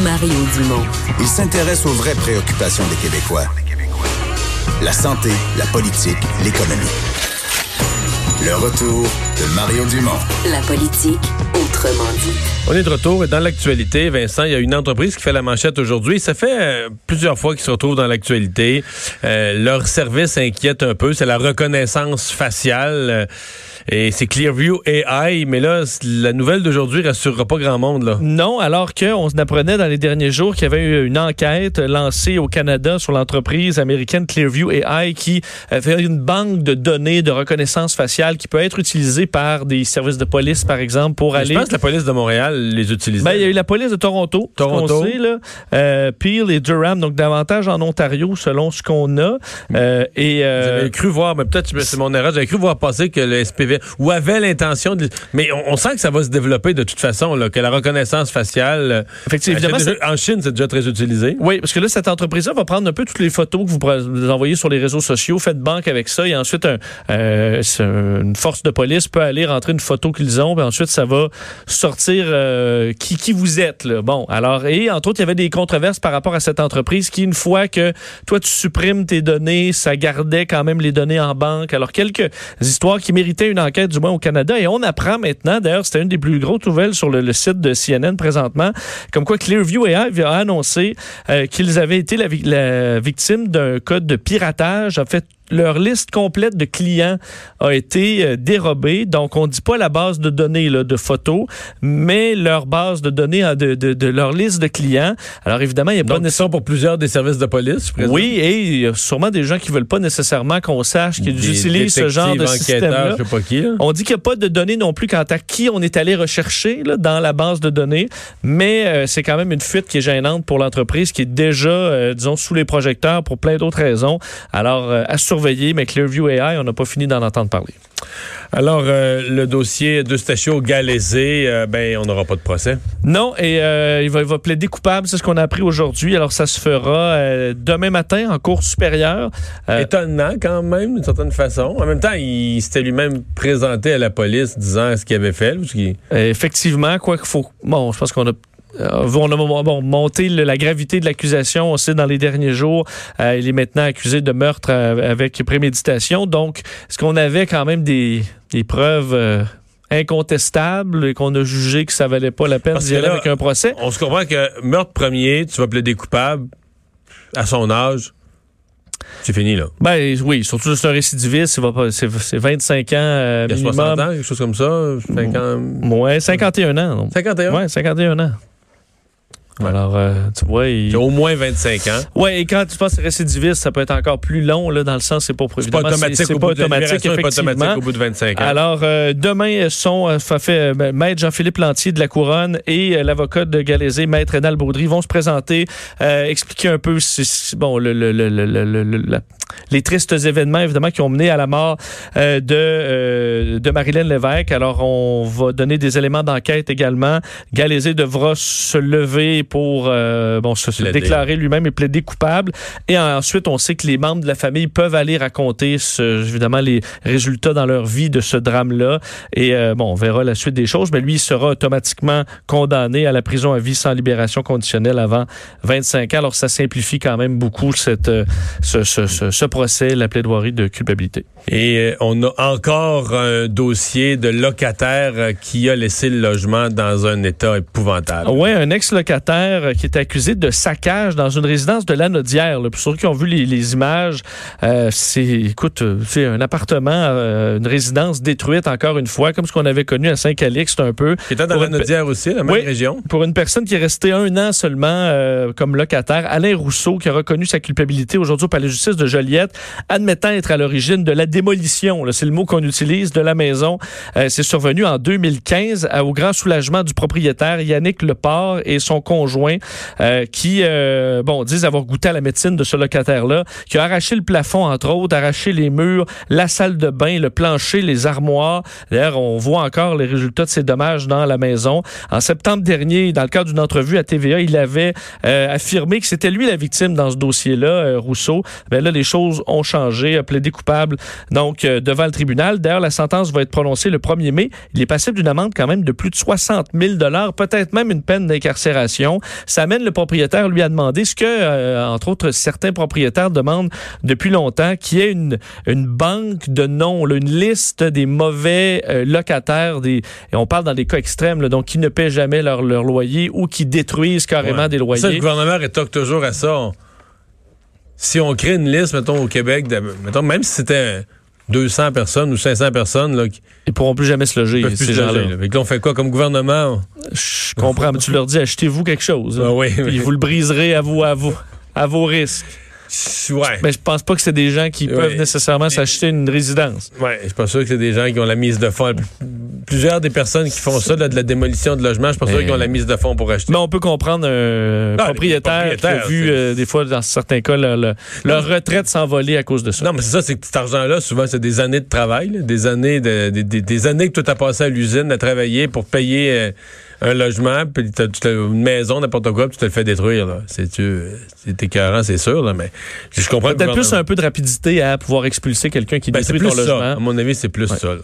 Mario Dumont. Il s'intéresse aux vraies préoccupations des Québécois. La santé, la politique, l'économie. Le retour de Mario Dumont. La politique, autrement dit. On est de retour et dans l'actualité, Vincent, il y a une entreprise qui fait la manchette aujourd'hui. Ça fait euh, plusieurs fois qu'ils se retrouvent dans l'actualité. Euh, leur service inquiète un peu, c'est la reconnaissance faciale. Euh, et c'est Clearview AI, mais là, la nouvelle d'aujourd'hui rassurera pas grand monde. Là. Non, alors qu'on apprenait dans les derniers jours qu'il y avait eu une enquête lancée au Canada sur l'entreprise américaine Clearview AI qui fait une banque de données de reconnaissance faciale qui peut être utilisée par des services de police, par exemple, pour aller... Je pense que la police de Montréal les utilise. Ben, il y a eu la police de Toronto, Toronto. Sait, là, euh, Peel et Durham, donc davantage en Ontario, selon ce qu'on a. Euh, et euh... J'avais cru voir, mais peut-être c'est mon erreur, j'avais cru voir passer que le SPV, ou avait l'intention de... Mais on, on, sent que ça va se développer de toute façon, là, que la reconnaissance faciale... Euh, Effectivement. Déjà, en Chine, c'est déjà très utilisé. Oui, parce que là, cette entreprise-là va prendre un peu toutes les photos que vous, vous envoyez sur les réseaux sociaux, faites banque avec ça, et ensuite, un, euh, une force de police peut aller rentrer une photo qu'ils ont, puis ensuite, ça va sortir euh, qui, qui vous êtes. Là. Bon, alors, et entre autres, il y avait des controverses par rapport à cette entreprise qui, une fois que toi, tu supprimes tes données, ça gardait quand même les données en banque. Alors, quelques histoires qui méritaient une enquête, du moins au Canada, et on apprend maintenant, d'ailleurs, c'était une des plus grosses nouvelles sur le, site de CNN présentement, comme quoi Clearview AI a annoncé euh, qu'ils avaient été la, la victime d'un code de piratage, en fait, leur liste complète de clients a été euh, dérobée. Donc, on ne dit pas la base de données là, de photos, mais leur base de données de, de, de leur liste de clients. Alors, évidemment, il y a Donc, pas pour plusieurs des services de police, je présume? Oui, et il y a sûrement des gens qui veulent pas nécessairement qu'on sache qu'ils utilisent ce genre de système enquêteurs, je sais pas qui. là. on dit qu'il n'y a pas de données non plus quant à qui on est allé rechercher là, dans la base de données, mais euh, c'est quand même une fuite qui est gênante pour l'entreprise qui est déjà, euh, disons, sous les projecteurs pour plein d'autres raisons. Alors, euh, à surveiller, mais Clearview AI, on n'a pas fini d'en entendre parler. Alors, euh, le dossier d'Eustachio Galaisé, euh, ben, on n'aura pas de procès. Non, et euh, il, va, il va plaider coupable, c'est ce qu'on a appris aujourd'hui. Alors, ça se fera demain matin en cour supérieure. Étonnant quand même, d'une certaine façon. En même temps, il s'était lui-même présenté à la police disant ce qu'il avait fait. ou ce qu'il- effectivement, quoi qu'il faut. Bon, je pense qu'on a. On a bon, monté la gravité de l'accusation. On sait dans les derniers jours, euh, il est maintenant accusé de meurtre euh, avec préméditation. Donc, est-ce qu'on avait quand même des, des preuves euh, incontestables et qu'on a jugé que ça valait pas la peine d'y aller avec un procès? On se comprend que meurtre premier, tu vas plaider coupable à son âge. C'est fini, là. Ben oui, surtout c'est un récidiviste, c'est c'est 25 ans euh, Il y a 60 minimum. ans, quelque chose comme ça. 50... Ouais, 51 ans. donc. 51? Ouais, 51 ans. Ouais. Alors, euh, tu vois, il... Il a au moins 25 ans. Ouais, et quand tu penses récidiviste, ça peut être encore plus long, là, dans le sens, c'est pas C'est pas automatique. C'est pas automatique, est pas effectivement. automatique au bout de 25 ans. Alors, euh, demain sont euh, fa- fait, euh, ben, Maître Jean-Philippe Lantier de la Couronne et euh, l'avocat de Galaisé, Maître Rénal Baudry, vont se présenter, euh, expliquer un peu si- bon, le, le- le- la- les tristes événements, évidemment, qui ont mené à la mort euh, de, euh, de Marilyn Lévesque. Alors, on va donner des éléments d'enquête également. Galaisé devra se lever pour euh, bon, se, déclarer lui-même et plaider coupable. Et ensuite, on sait que les membres de la famille peuvent aller raconter, ce, évidemment, les résultats dans leur vie de ce drame-là. Et euh, bon, on verra la suite des choses, mais lui, il sera automatiquement condamné à la prison à vie sans libération conditionnelle avant 25 ans. Alors, ça simplifie quand même beaucoup cette, euh, ce, ce, ce, ce procès, la plaidoirie de culpabilité. Et on a encore un dossier de locataire qui a laissé le logement dans un état épouvantable. Oui, un ex-locataire qui est accusé de saccage dans une résidence de Lanaudière. Là. Pour ceux qui ont vu les, les images, euh, c'est, écoute, euh, c'est un appartement, euh, une résidence détruite encore une fois, comme ce qu'on avait connu à Saint-Calixte un peu. Qui était dans Pour la une pe- Nodière aussi, la même Oui. région. Pour une personne qui est restée un an seulement euh, comme locataire, Alain Rousseau, qui a reconnu sa culpabilité aujourd'hui au palais de justice de Joliette, admettant être à l'origine de la démolition, c'est le mot qu'on utilise, de la maison. C'est survenu en 2015 à- au grand soulagement du propriétaire Yannick Leport et son euh, qui, euh, bon, disent avoir goûté à la médecine de ce locataire-là, qui a arraché le plafond, entre autres, arraché les murs, la salle de bain, le plancher, les armoires. D'ailleurs, on voit encore les résultats de ces dommages dans la maison. En septembre dernier, dans le cadre d'une entrevue à TVA, il avait euh, affirmé que c'était lui la victime dans ce dossier-là, Rousseau. Ben là, les choses ont changé, a plaidé coupable donc devant le tribunal. D'ailleurs, la sentence va être prononcée le 1er mai. Il est passible d'une amende quand même de plus de 60 000 peut-être même une peine d'incarcération. Ça amène le propriétaire, lui, à demander ce que, euh, entre autres, certains propriétaires demandent depuis longtemps, qui est une, une banque de noms, là, une liste des mauvais euh, locataires, des, et on parle dans des cas extrêmes, là, donc qui ne paient jamais leur, leur loyer ou qui détruisent carrément Ouais. des loyers. Ça, le gouvernement rétorque toujours à ça. Si on crée une liste, mettons, au Québec, de- mettons, même si c'était 200 personnes ou 500 personnes, là, qui Ils pourront plus jamais se loger, ces se gens-là. loger, là. On fait quoi comme gouvernement? Je comprends, mais tu leur dis, achetez-vous quelque chose. Ah oui, Puis oui. vous le briserez à vous, à vous, à vos risques. Ouais. Mais je pense pas que c'est des gens qui Ouais. peuvent nécessairement s'acheter une résidence. Ouais, je suis pas sûr que c'est des gens qui ont la mise de fonds. Plusieurs des personnes qui font ça, là, de la démolition de logements, je suis pas sûr qu'ils ont la mise de fonds pour acheter. Mais on peut comprendre un propriétaire, qui a vu euh, des fois, dans certains cas, leur, leur- leur retraite s'envoler à cause de ça. Non, mais c'est ça, c'est que cet argent-là, souvent, c'est des années de travail, là, des années de, des, des- des années que tu as passé à l'usine à travailler pour payer euh, un logement, puis t'as- une maison, n'importe quoi, puis tu te le fais détruire. là. C'est c'est écœurant, c'est sûr, là, mais je comprends. Peut-être plus un peu de rapidité à pouvoir expulser quelqu'un qui Ben, détruit plus ton ça. logement. À mon avis, c'est plus Ouais. ça. là.